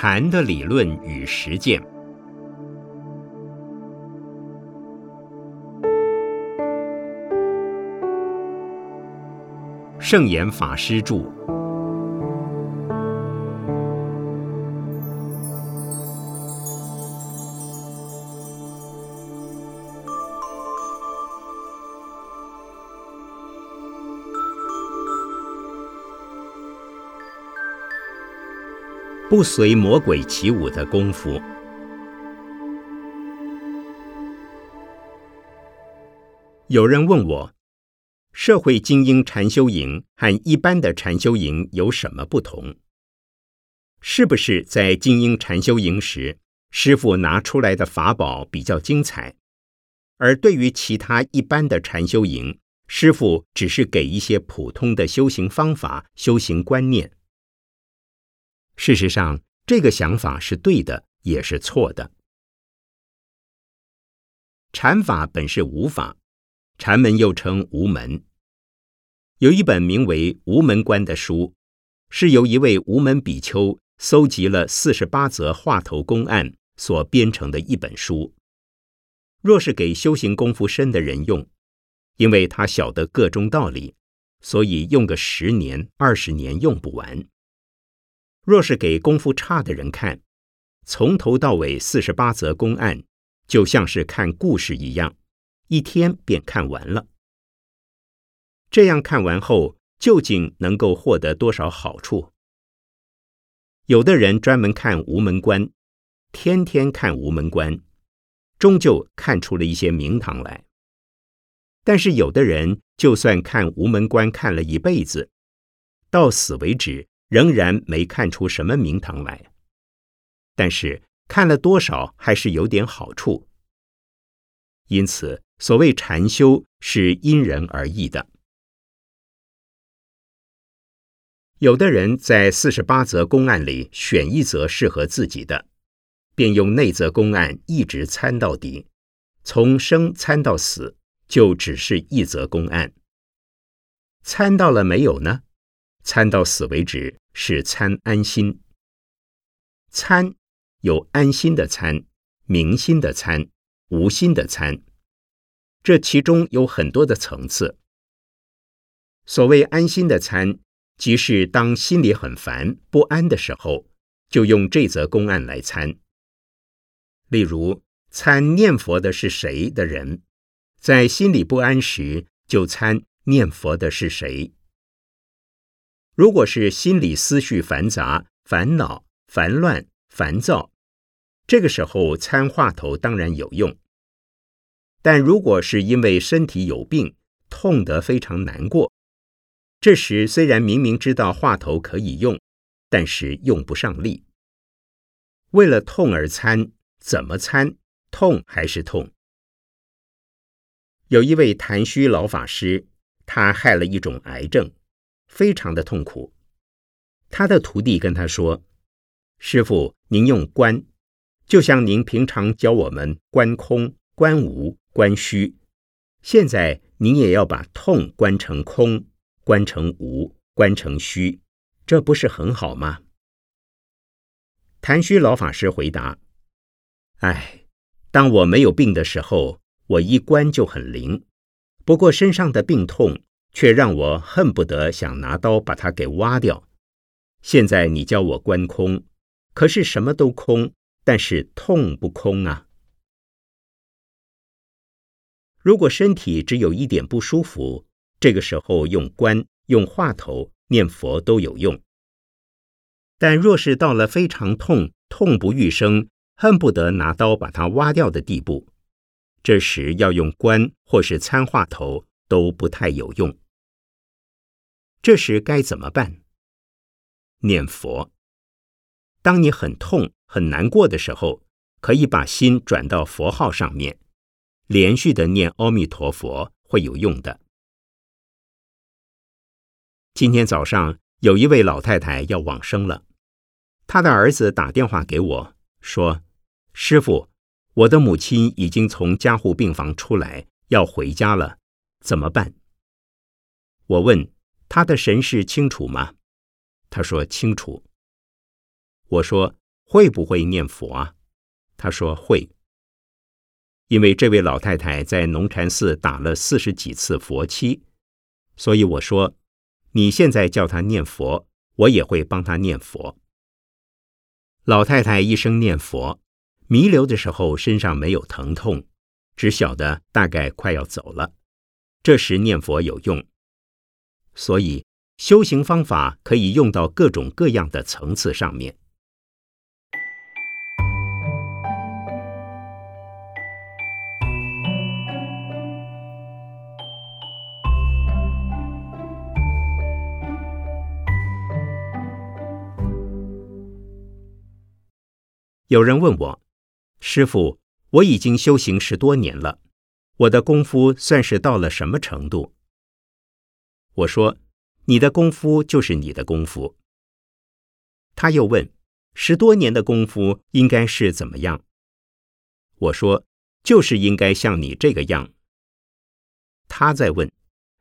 禅的理论与实践。圣严法师著。不随魔鬼起舞的功夫。有人问我，社会精英禅修营和一般的禅修营有什么不同？是不是在精英禅修营时，师傅拿出来的法宝比较精彩，而对于其他一般的禅修营，师傅只是给一些普通的修行方法、修行观念？事实上，这个想法是对的，也是错的。禅法本是无法，禅门又称无门。有一本名为《无门观》的书，是由一位无门比丘搜集了四十八则话头公案所编成的一本书。若是给修行功夫深的人用，因为他晓得各中道理，所以用个十年、二十年用不完。若是给功夫差的人看，从头到尾四十八则公案，就像是看故事一样，一天便看完了。这样看完后，究竟能够获得多少好处？有的人专门看无门关，天天看无门关，终究看出了一些名堂来。但是有的人就算看无门关看了一辈子，到死为止。仍然没看出什么名堂来，但是看了多少还是有点好处。因此，所谓禅修是因人而异的。有的人在四十八则公案里选一则适合自己的，便用那则公案一直参到底，从生参到死，就只是一则公案。参到了没有呢？参到死为止是参安心。参有安心的参、明心的参、无心的参，这其中有很多的层次。所谓安心的参，即是当心里很烦不安的时候，就用这则公案来参。例如，参念佛的是谁的人，在心里不安时，就参念佛的是谁。如果是心理思绪繁杂、烦恼、烦乱、烦躁，这个时候参话头当然有用。但如果是因为身体有病，痛得非常难过，这时虽然明明知道话头可以用，但是用不上力。为了痛而参，怎么参，痛还是痛。有一位谭虚老法师，他害了一种癌症。非常的痛苦，他的徒弟跟他说：“师傅，您用观，就像您平常教我们观空、观无、观虚，现在您也要把痛观成空、观成无、观成虚，这不是很好吗？”谭虚老法师回答：“哎，当我没有病的时候，我一观就很灵，不过身上的病痛。”却让我恨不得想拿刀把它给挖掉。现在你教我观空，可是什么都空，但是痛不空啊。如果身体只有一点不舒服，这个时候用观、用话头、念佛都有用。但若是到了非常痛、痛不欲生、恨不得拿刀把它挖掉的地步，这时要用观或是参话头。都不太有用。这时该怎么办？念佛。当你很痛、很难过的时候，可以把心转到佛号上面，连续的念阿弥陀佛会有用的。今天早上有一位老太太要往生了，她的儿子打电话给我说：“师傅，我的母亲已经从加护病房出来，要回家了。”怎么办？我问他的神识清楚吗？他说清楚。我说会不会念佛啊？他说会，因为这位老太太在农禅寺打了四十几次佛七，所以我说，你现在叫她念佛，我也会帮她念佛。老太太一生念佛，弥留的时候身上没有疼痛，只晓得大概快要走了。这时念佛有用，所以修行方法可以用到各种各样的层次上面。有人问我，师傅，我已经修行十多年了，我的功夫算是到了什么程度？我说，你的功夫就是你的功夫。他又问，十多年的功夫应该是怎么样？我说，就是应该像你这个样。他在问，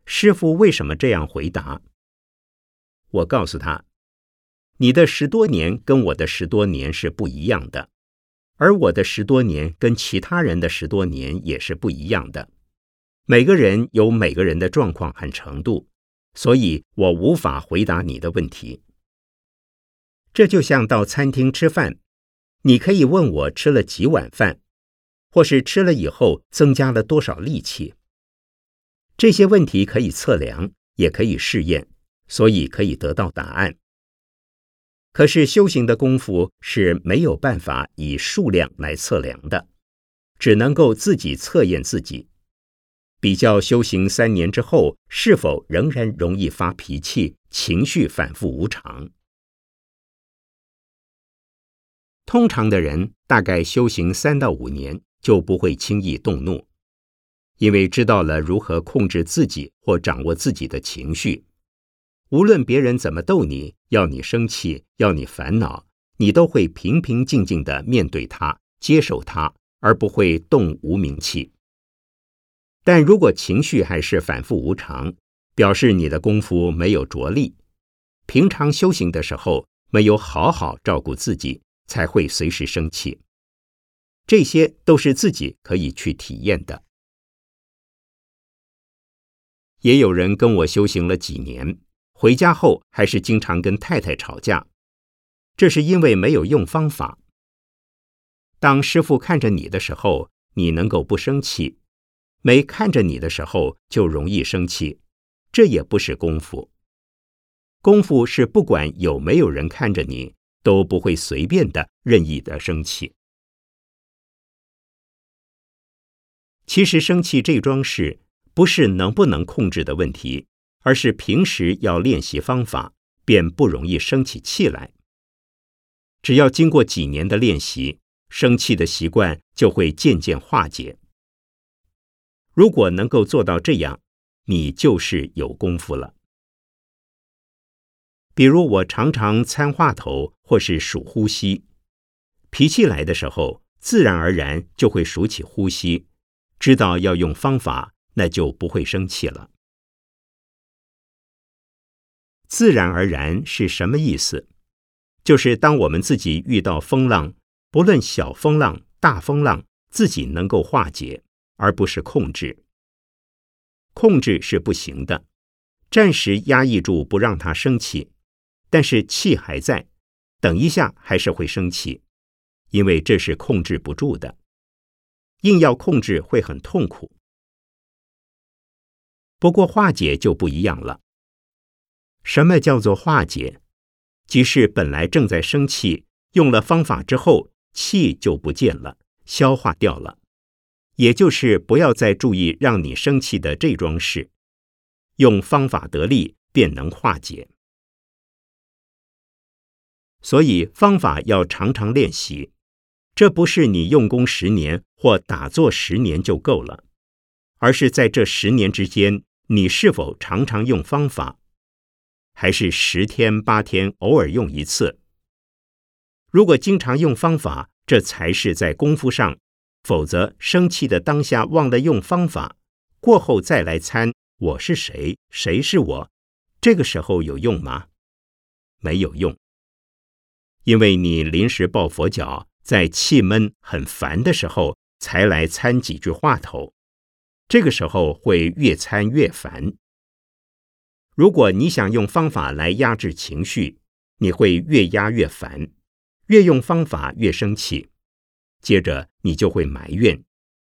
师傅为什么这样回答？我告诉他。你的十多年跟我的十多年是不一样的，而我的十多年跟其他人的十多年也是不一样的。每个人有每个人的状况和程度，所以我无法回答你的问题。这就像到餐厅吃饭，你可以问我吃了几碗饭，或是吃了以后增加了多少力气。这些问题可以测量，也可以试验，所以可以得到答案。可是修行的功夫是没有办法以数量来测量的，只能够自己测验自己，比较修行三年之后是否仍然容易发脾气、情绪反复无常。通常的人大概修行三到五年就不会轻易动怒，因为知道了如何控制自己或掌握自己的情绪。无论别人怎么逗你，要你生气，要你烦恼，你都会平平静静的面对他，接受他，而不会动无名气。但如果情绪还是反复无常，表示你的功夫没有着力，平常修行的时候没有好好照顾自己，才会随时生气。这些都是自己可以去体验的。也有人跟我修行了几年。回家后还是经常跟太太吵架，这是因为没有用方法。当师傅看着你的时候，你能够不生气；没看着你的时候，就容易生气。这也不是功夫。功夫是不管有没有人看着你，都不会随便的、任意的生气。其实生气这桩事，不是能不能控制的问题。而是平时要练习方法，便不容易生起气来。只要经过几年的练习，生气的习惯就会渐渐化解。如果能够做到这样，你就是有功夫了。比如我常常参话头或是数呼吸，脾气来的时候，自然而然就会数起呼吸，知道要用方法，那就不会生气了。自然而然是什么意思？就是当我们自己遇到风浪，不论小风浪、大风浪，自己能够化解，而不是控制。控制是不行的，暂时压抑住不让它生气，但是气还在，等一下还是会生气，因为这是控制不住的。硬要控制会很痛苦，不过化解就不一样了。什么叫做化解？即是本来正在生气，用了方法之后，气就不见了，消化掉了。也就是不要再注意让你生气的这桩事，用方法得力，便能化解。所以方法要常常练习，这不是你用功十年或打坐十年就够了，而是在这十年之间，你是否常常用方法？还是十天八天偶尔用一次。如果经常用方法，这才是在功夫上；否则生气的当下忘了用方法，过后再来参我是谁，谁是我，这个时候有用吗？没有用。因为你临时抱佛脚，在气闷很烦的时候才来参几句话头，这个时候会越参越烦。如果你想用方法来压制情绪，你会越压越烦，越用方法越生气，接着你就会埋怨，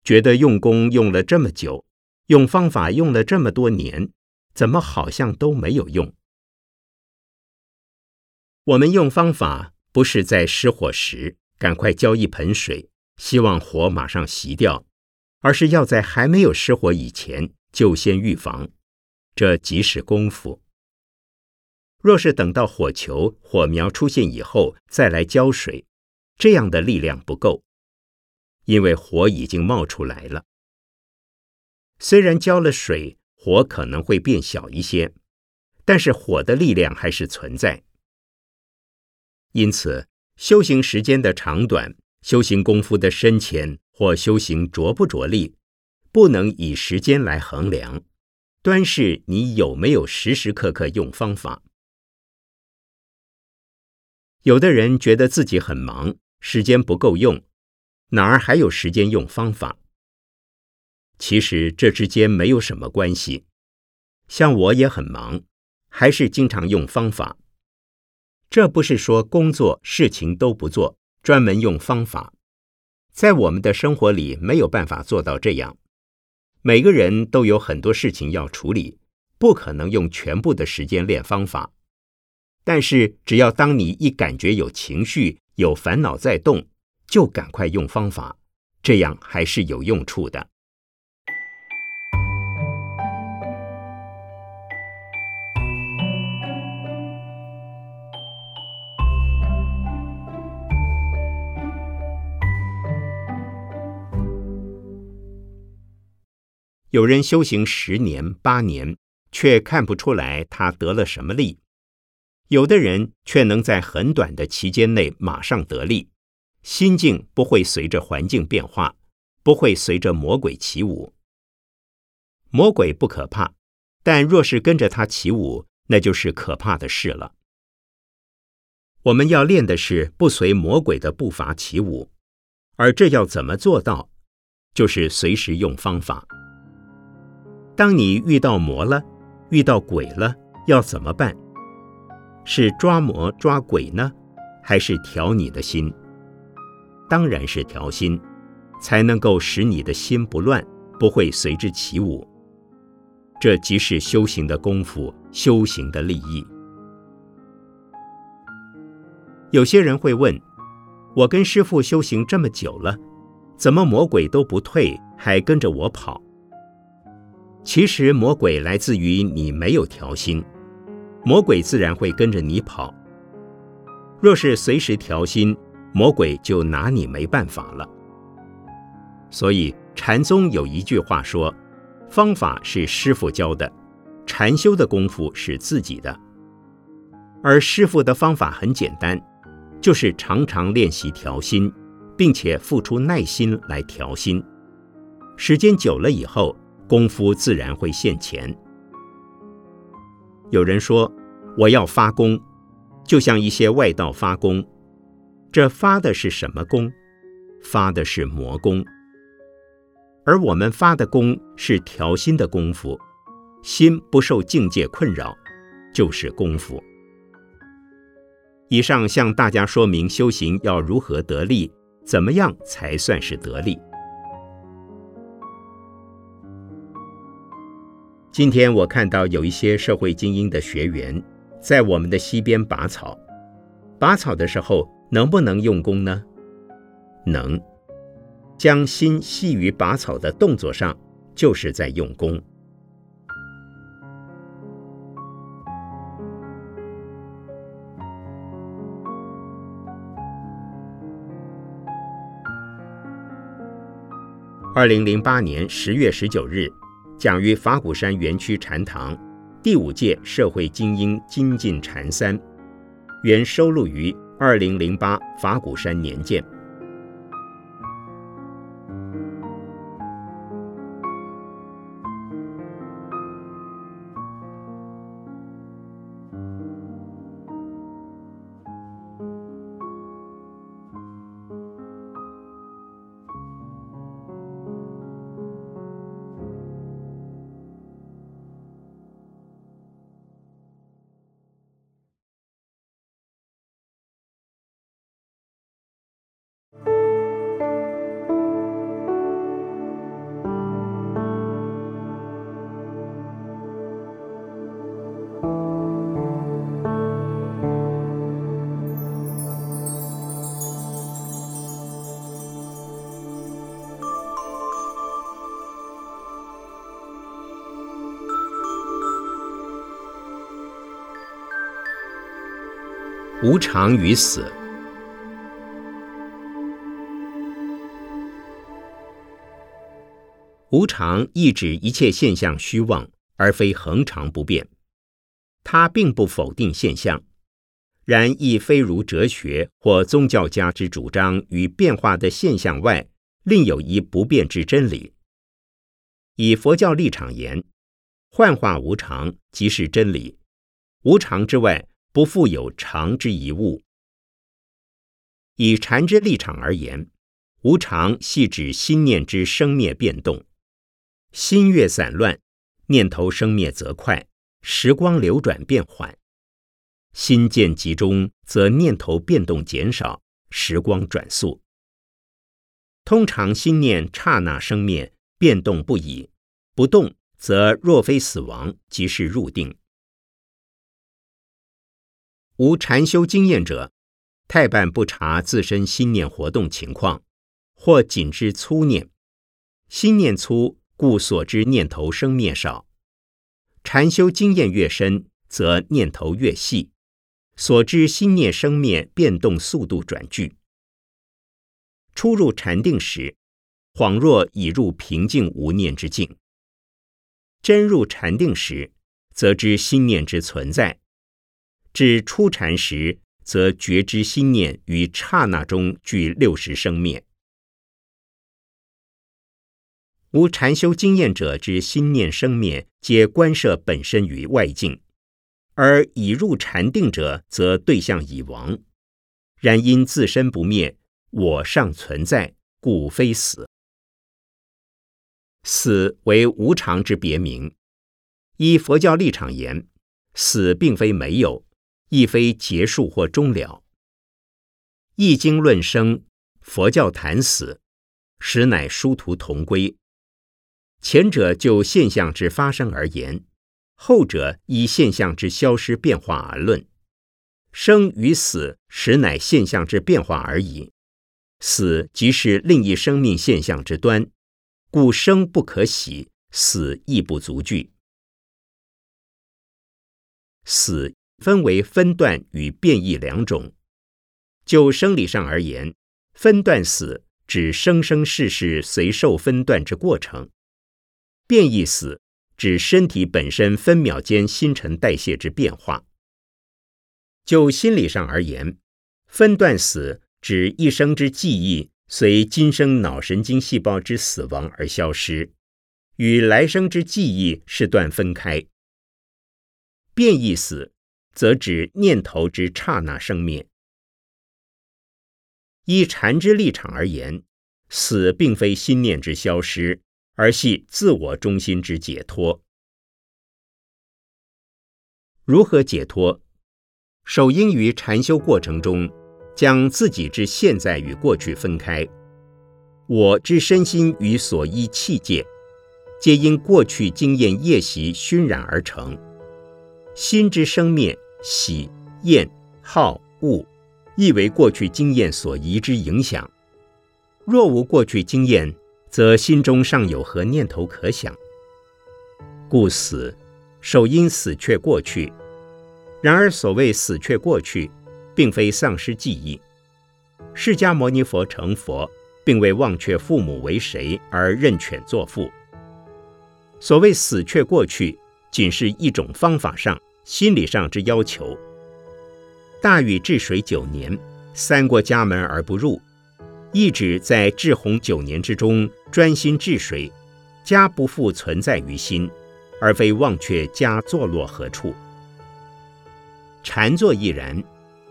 觉得用功用了这么久，用方法用了这么多年，怎么好像都没有用？我们用方法不是在失火时赶快浇一盆水，希望火马上熄掉，而是要在还没有失火以前就先预防，这即是功夫。若是等到火球、火苗出现以后再来浇水，这样的力量不够，因为火已经冒出来了。虽然浇了水，火可能会变小一些，但是火的力量还是存在。因此，修行时间的长短、修行功夫的深浅或修行着不着力，不能以时间来衡量，端视你有没有时时刻刻用方法。有的人觉得自己很忙，时间不够用，哪儿还有时间用方法？其实这之间没有什么关系。像我也很忙，还是经常用方法。这不是说工作事情都不做，专门用方法。在我们的生活里没有办法做到这样。每个人都有很多事情要处理，不可能用全部的时间练方法。但是只要当你一感觉有情绪、有烦恼在动，就赶快用方法，这样还是有用处的。有人修行十年八年，却看不出来他得了什么力；有的人却能在很短的期间内马上得力，心境不会随着环境变化，不会随着魔鬼起舞。魔鬼不可怕，但若是跟着他起舞，那就是可怕的事了。我们要练的是不随魔鬼的步伐起舞，而这要怎么做到？就是随时用方法。当你遇到魔了，遇到鬼了，要怎么办？是抓魔抓鬼呢，还是调你的心？当然是调心，才能够使你的心不乱，不会随之起舞。这即是修行的功夫，修行的利益。有些人会问：我跟师父修行这么久了，怎么魔鬼都不退，还跟着我跑？其实魔鬼来自于你没有调心，魔鬼自然会跟着你跑。若是随时调心，魔鬼就拿你没办法了。所以禅宗有一句话说：“方法是师傅教的，禅修的功夫是自己的。”而师傅的方法很简单，就是常常练习调心，并且付出耐心来调心。时间久了以后。功夫自然会现前。有人说：“我要发功，就像一些外道发功，这发的是什么功？发的是魔功。而我们发的功是调心的功夫，心不受境界困扰，就是功夫。”以上向大家说明修行要如何得力，怎么样才算是得力。今天我看到有一些社会精英的学员在我们的溪边拔草，拔草的时候能不能用功呢？能，将心系于拔草的动作上，就是在用功。二零零八年十月十九日。讲于法鼓山园区禅堂，第五届社会精英精进禅三，原收录于二零零八法鼓山年鉴。无常与死。无常意指一切现象虚妄，而非恒常不变。它并不否定现象，然亦非如哲学或宗教家之主张，与变化的现象外另有一不变之真理。以佛教立场言，幻化无常即是真理，无常之外。不复有常之一物。以禅之立场而言，无常系指心念之生灭变动。心越散乱，念头生灭则快，时光流转变缓；心渐集中，则念头变动减少，时光转速。通常心念刹那生灭，变动不已，不动则若非死亡，即是入定。无禅修经验者，太半不察自身心念活动情况，或仅知粗念。心念粗，故所知念头生灭少。禅修经验越深，则念头越细，所知心念生灭变动速度转剧。初入禅定时，恍若已入平静无念之境；真入禅定时，则知心念之存在。至初禅时，则觉知心念于刹那中具六十生灭。无禅修经验者之心念生灭，皆观摄本身于外境；而已入禅定者，则对象已亡。然因自身不灭，我尚存在，故非死。死为无常之别名。依佛教立场言，死并非没有。亦非结束或终了。易经论生，佛教谈死，实乃殊途同归。前者就现象之发生而言，后者依现象之消失变化而论。生与死，实乃现象之变化而已。死即是另一生命现象之端，故生不可喜，死亦不足惧。死。分为分段与变异两种。就生理上而言，分段死指生生世世随受分段之过程；变异死指身体本身分秒间新陈代谢之变化。就心理上而言，分段死指一生之记忆随今生脑神经细胞之死亡而消失，与来生之记忆是断分开。变异死。则指念头之刹那生灭。依禅之立场而言，死并非心念之消失，而系自我中心之解脱。如何解脱？首应于禅修过程中，将自己之现在与过去分开。我之身心与所依器界，皆因过去经验业习熏染而成。心之生灭。喜、厌、好、恶，亦为过去经验所移之影响。若无过去经验，则心中尚有何念头可想？故死，首因死却过去。然而所谓死却过去，并非丧失记忆。释迦牟尼佛成佛，并未忘却父母为谁而认犬作父。所谓死却过去，仅是一种方法上。心理上之要求。大禹治水九年，三过家门而不入，一直在治洪九年之中专心治水，家不复存在于心，而非忘却家坐落何处。禅坐亦然，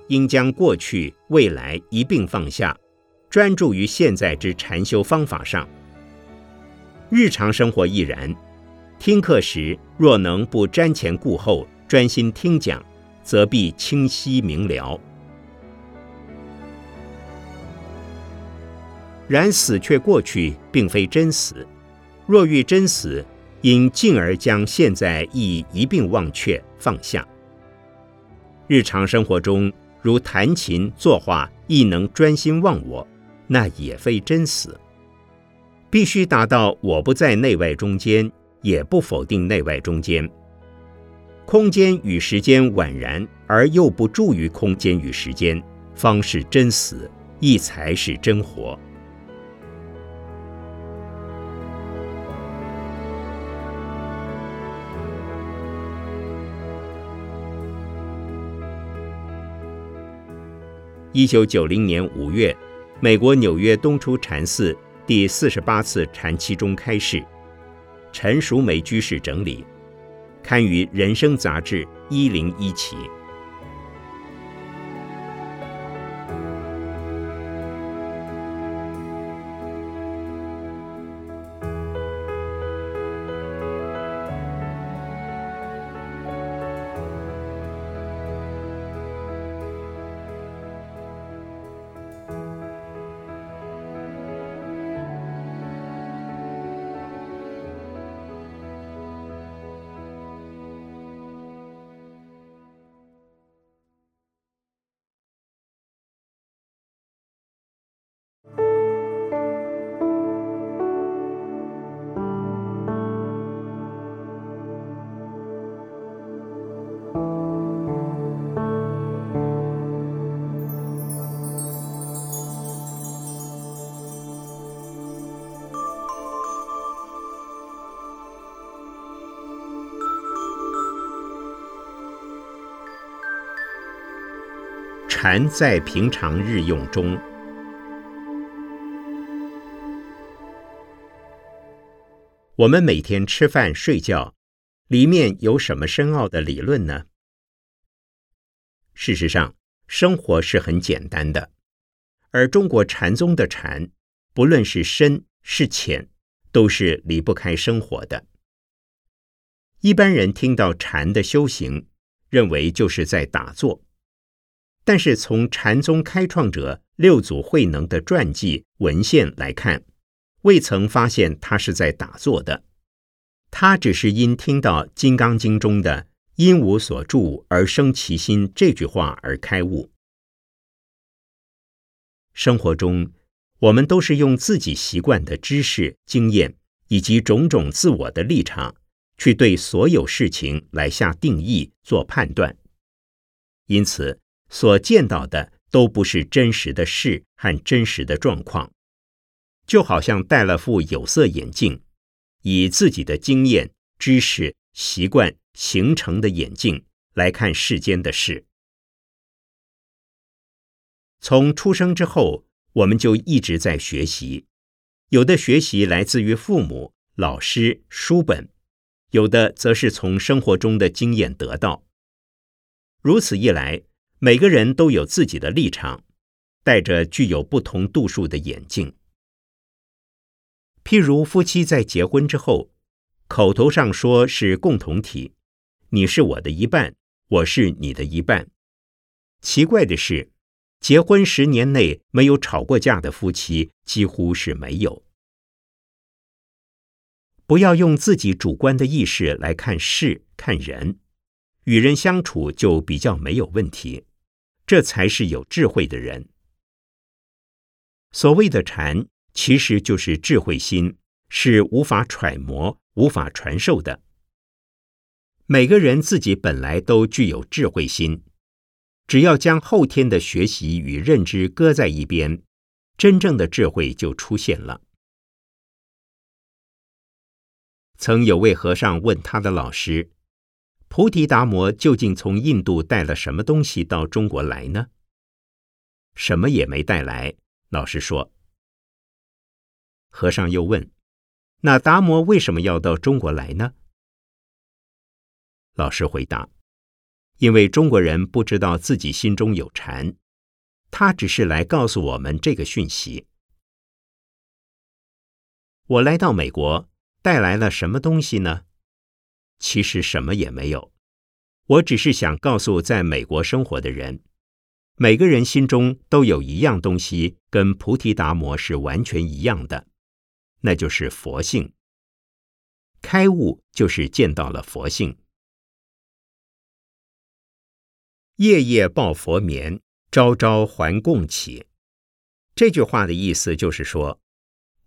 应将过去、未来一并放下，专注于现在之禅修方法上。日常生活亦然，听课时若能不瞻前顾后。专心听讲，则必清晰明了。然死却过去，并非真死。若欲真死，应进而将现在亦一并忘却放下。日常生活中，如弹琴、作画，亦能专心忘我，那也非真死。必须达到我不在内外中间，也不否定内外中间。空间与时间宛然，而又不助于空间与时间，方是真死，亦才是真活。一九九零年五月，美国纽约东出禅寺第四十八次禅期中开示，陈淑梅居士整理，刊于《人生》杂志一零一期。禅在平常日用中，我们每天吃饭、睡觉，里面有什么深奥的理论呢？事实上，生活是很简单的，而中国禅宗的禅，不论是深是浅，都是离不开生活的。一般人听到禅的修行，认为就是在打坐。但是从禅宗开创者六祖慧能的传记文献来看，未曾发现他是在打坐的，他只是因听到《金刚经》中的“因无所住而生其心”这句话而开悟。生活中，我们都是用自己习惯的知识、经验以及种种自我的立场，去对所有事情来下定义、做判断，因此。所见到的都不是真实的事和真实的状况，就好像戴了副有色眼镜，以自己的经验、知识、习惯形成的眼镜来看世间的事。从出生之后，我们就一直在学习，有的学习来自于父母、老师、书本，有的则是从生活中的经验得到。如此一来。每个人都有自己的立场，戴着具有不同度数的眼镜。譬如夫妻在结婚之后，口头上说是共同体，你是我的一半，我是你的一半。奇怪的是，结婚十年内没有吵过架的夫妻几乎是没有。不要用自己主观的意识来看事、看人。与人相处就比较没有问题，这才是有智慧的人。所谓的禅，其实就是智慧心，是无法揣摩、无法传授的。每个人自己本来都具有智慧心，只要将后天的学习与认知搁在一边，真正的智慧就出现了。曾有位和尚问他的老师。菩提达摩究竟从印度带了什么东西到中国来呢？什么也没带来。老师说。和尚又问：“那达摩为什么要到中国来呢？”老师回答：“因为中国人不知道自己心中有禅，他只是来告诉我们这个讯息。我来到美国，带来了什么东西呢？”其实什么也没有，我只是想告诉在美国生活的人，每个人心中都有一样东西，跟菩提达摩是完全一样的，那就是佛性。开悟就是见到了佛性。夜夜抱佛眠，朝朝还供起。这句话的意思就是说，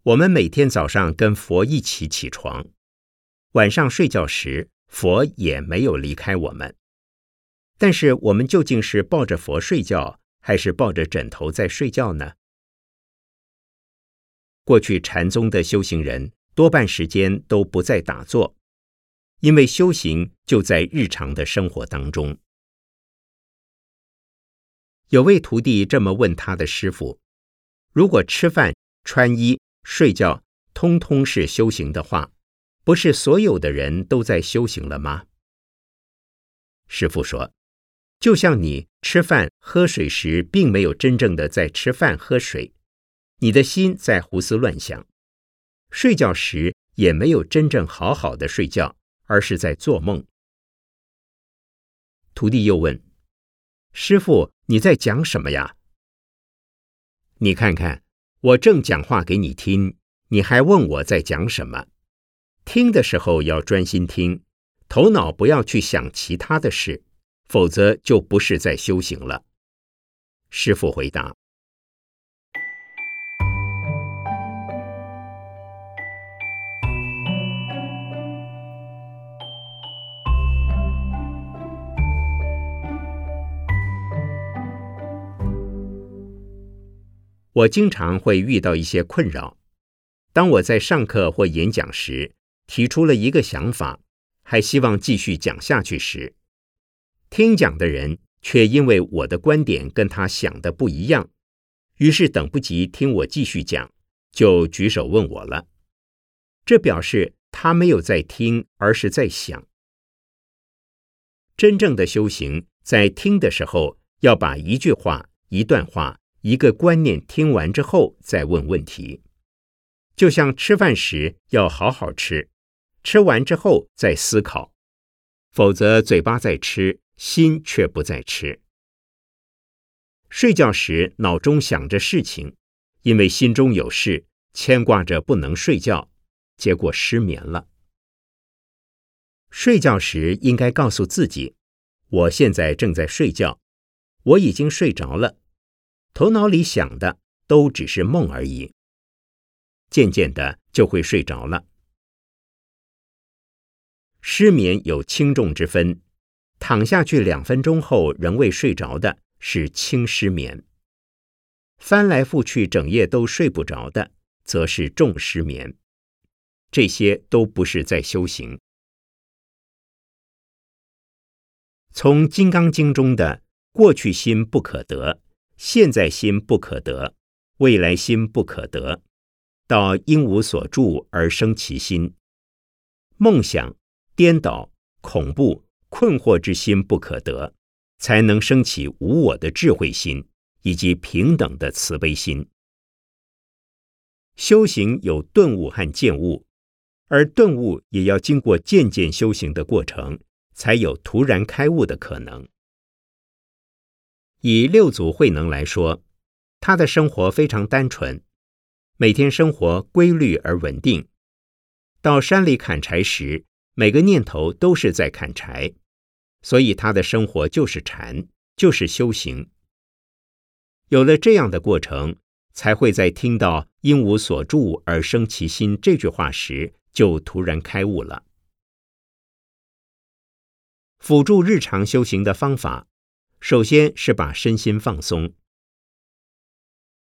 我们每天早上跟佛一起起床，晚上睡觉时，佛也没有离开我们。但是，我们究竟是抱着佛睡觉，还是抱着枕头在睡觉呢？过去禅宗的修行人多半时间都不在打坐，因为修行就在日常的生活当中。有位徒弟这么问他的师傅：“如果吃饭、穿衣、睡觉，通通是修行的话，不是所有的人都在修行了吗？”师傅说：“就像你吃饭、喝水时，并没有真正的在吃饭、喝水。”你的心在胡思乱想，睡觉时也没有真正好好的睡觉，而是在做梦。徒弟又问：“师傅，你在讲什么呀？”你看看，我正讲话给你听，你还问我在讲什么？听的时候要专心听，头脑不要去想其他的事，否则就不是在修行了。师傅回答。我经常会遇到一些困扰。当我在上课或演讲时，提出了一个想法，还希望继续讲下去时，听讲的人却因为我的观点跟他想的不一样，于是等不及听我继续讲，就举手问我了。这表示他没有在听，而是在想。真正的修行，在听的时候，要把一句话、一段话。一个观念听完之后再问问题，就像吃饭时要好好吃，吃完之后再思考，否则嘴巴在吃，心却不在吃。睡觉时脑中想着事情，因为心中有事，牵挂着不能睡觉，结果失眠了。睡觉时应该告诉自己：我现在正在睡觉，我已经睡着了。头脑里想的都只是梦而已，渐渐的就会睡着了。失眠有轻重之分，躺下去两分钟后仍未睡着的是轻失眠；翻来覆去整夜都睡不着的，则是重失眠。这些都不是在修行。从《金刚经》中的“过去心不可得”。现在心不可得，未来心不可得，到因无所住而生其心。梦想、颠倒、恐怖、困惑之心不可得，才能升起无我的智慧心以及平等的慈悲心。修行有顿悟和见悟，而顿悟也要经过渐渐修行的过程，才有突然开悟的可能。以六祖慧能来说，他的生活非常单纯，每天生活规律而稳定。到山里砍柴时，每个念头都是在砍柴，所以他的生活就是禅，就是修行。有了这样的过程，才会在听到“因无所住而生其心”这句话时，就突然开悟了。辅助日常修行的方法。首先是把身心放松。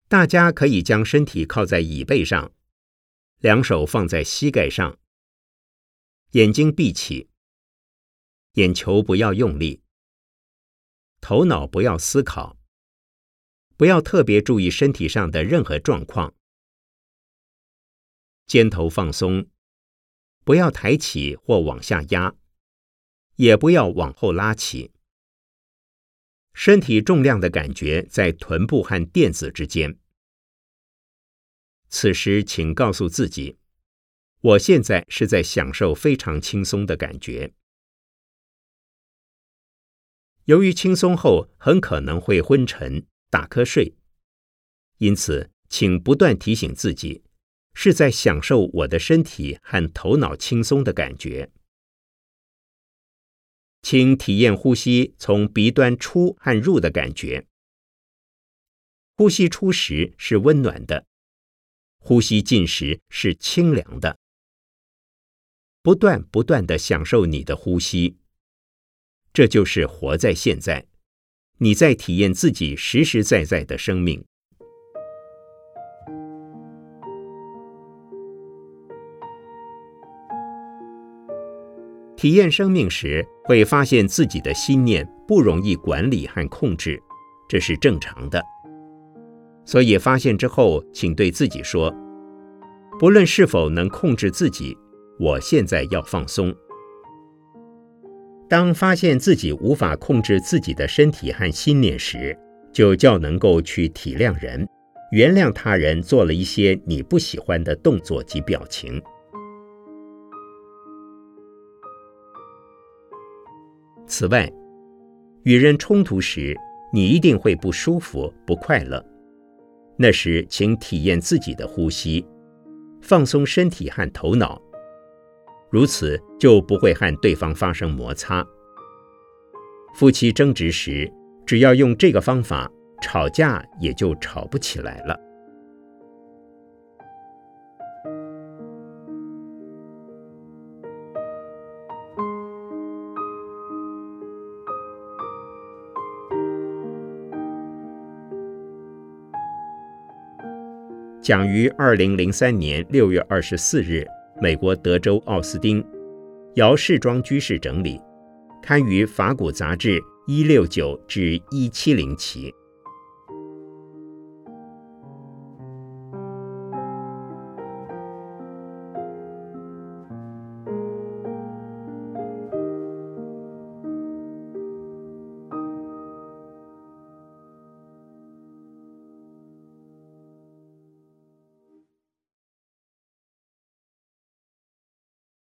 大家可以将身体靠在椅背上，两手放在膝盖上，眼睛闭起，眼球不要用力，头脑不要思考，不要特别注意身体上的任何状况，肩头放松，不要抬起或往下压，也不要往后拉起。身体重量的感觉在臀部和垫子之间。此时，请告诉自己：我现在是在享受非常轻松的感觉。由于轻松后很可能会昏沉、打瞌睡，因此请不断提醒自己：是在享受我的身体和头脑轻松的感觉。请体验呼吸从鼻端出和入的感觉。呼吸出时是温暖的，呼吸进时是清凉的。不断不断的享受你的呼吸，这就是活在现在。你在体验自己实实在在的生命。体验生命时，会发现自己的心念不容易管理和控制，这是正常的。所以发现之后，请对自己说：不论是否能控制自己，我现在要放松。当发现自己无法控制自己的身体和心念时，就较能够去体谅人，原谅他人做了一些你不喜欢的动作及表情。此外，与人冲突时，你一定会不舒服、不快乐。那时，请体验自己的呼吸，放松身体和头脑，如此就不会和对方发生摩擦。夫妻争执时，只要用这个方法，吵架也就吵不起来了。讲于二零零三年六月二十四日，美国德州奥斯汀，姚世庄居士整理，刊于法古杂志一六九至一七零期。